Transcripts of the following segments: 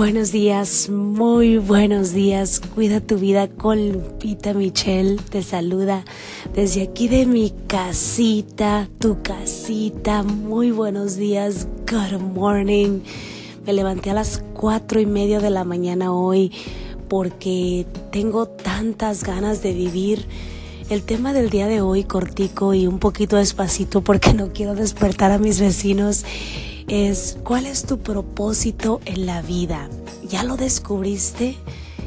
Buenos días, muy buenos días. Cuida tu vida con Lupita Michelle. Te saluda desde aquí de mi casita, tu casita. Muy buenos días. Good morning. Me levanté a las cuatro y media de la mañana hoy porque tengo tantas ganas de vivir. El tema del día de hoy cortico y un poquito despacito porque no quiero despertar a mis vecinos es ¿cuál es tu propósito en la vida? ¿Ya lo descubriste?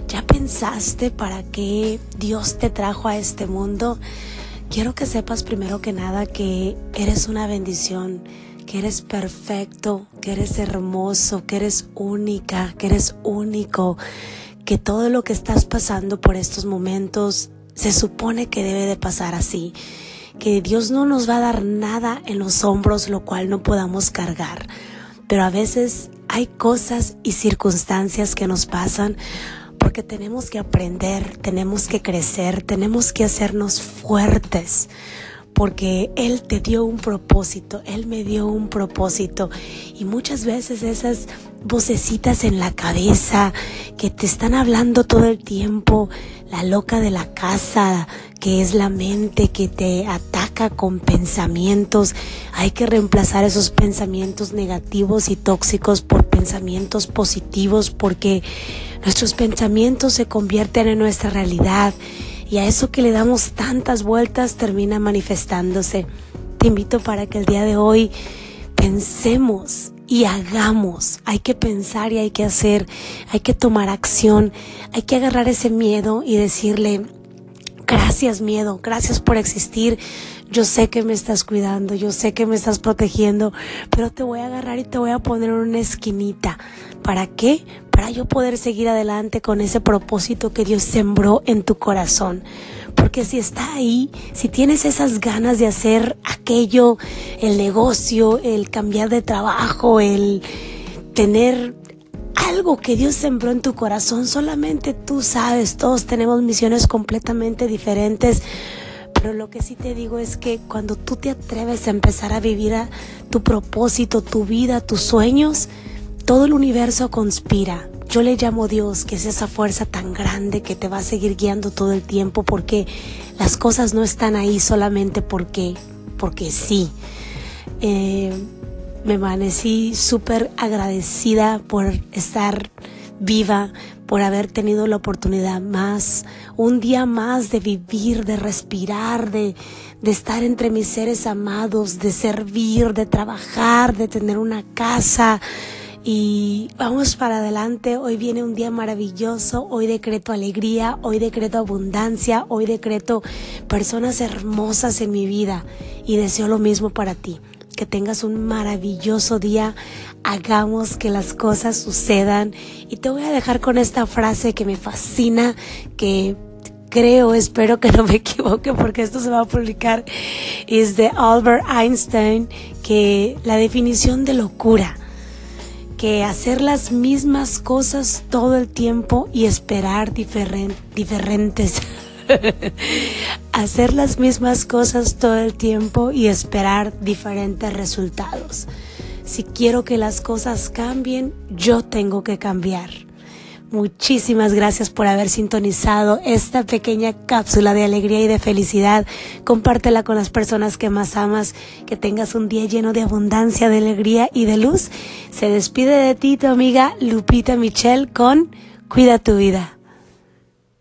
¿Ya pensaste para qué Dios te trajo a este mundo? Quiero que sepas primero que nada que eres una bendición, que eres perfecto, que eres hermoso, que eres única, que eres único, que todo lo que estás pasando por estos momentos se supone que debe de pasar así que Dios no nos va a dar nada en los hombros lo cual no podamos cargar. Pero a veces hay cosas y circunstancias que nos pasan porque tenemos que aprender, tenemos que crecer, tenemos que hacernos fuertes porque Él te dio un propósito, Él me dio un propósito. Y muchas veces esas vocecitas en la cabeza que te están hablando todo el tiempo, la loca de la casa, que es la mente que te ataca con pensamientos, hay que reemplazar esos pensamientos negativos y tóxicos por pensamientos positivos porque nuestros pensamientos se convierten en nuestra realidad y a eso que le damos tantas vueltas termina manifestándose. Te invito para que el día de hoy pensemos y hagamos. Hay que pensar y hay que hacer, hay que tomar acción, hay que agarrar ese miedo y decirle, gracias miedo, gracias por existir. Yo sé que me estás cuidando, yo sé que me estás protegiendo, pero te voy a agarrar y te voy a poner en una esquinita. ¿Para qué? para yo poder seguir adelante con ese propósito que Dios sembró en tu corazón. Porque si está ahí, si tienes esas ganas de hacer aquello, el negocio, el cambiar de trabajo, el tener algo que Dios sembró en tu corazón, solamente tú sabes, todos tenemos misiones completamente diferentes. Pero lo que sí te digo es que cuando tú te atreves a empezar a vivir a tu propósito, tu vida, tus sueños, todo el universo conspira. Yo le llamo Dios, que es esa fuerza tan grande que te va a seguir guiando todo el tiempo porque las cosas no están ahí solamente porque, porque sí. Eh, me amanecí súper agradecida por estar viva, por haber tenido la oportunidad más, un día más de vivir, de respirar, de, de estar entre mis seres amados, de servir, de trabajar, de tener una casa, y vamos para adelante. Hoy viene un día maravilloso. Hoy decreto alegría, hoy decreto abundancia, hoy decreto personas hermosas en mi vida y deseo lo mismo para ti. Que tengas un maravilloso día. Hagamos que las cosas sucedan. Y te voy a dejar con esta frase que me fascina, que creo, espero que no me equivoque porque esto se va a publicar, es de Albert Einstein, que la definición de locura que hacer las mismas cosas todo el tiempo y esperar diferentes. hacer las mismas cosas todo el tiempo y esperar diferentes resultados. Si quiero que las cosas cambien, yo tengo que cambiar. Muchísimas gracias por haber sintonizado esta pequeña cápsula de alegría y de felicidad. Compártela con las personas que más amas. Que tengas un día lleno de abundancia, de alegría y de luz. Se despide de ti tu amiga Lupita Michelle con Cuida tu vida.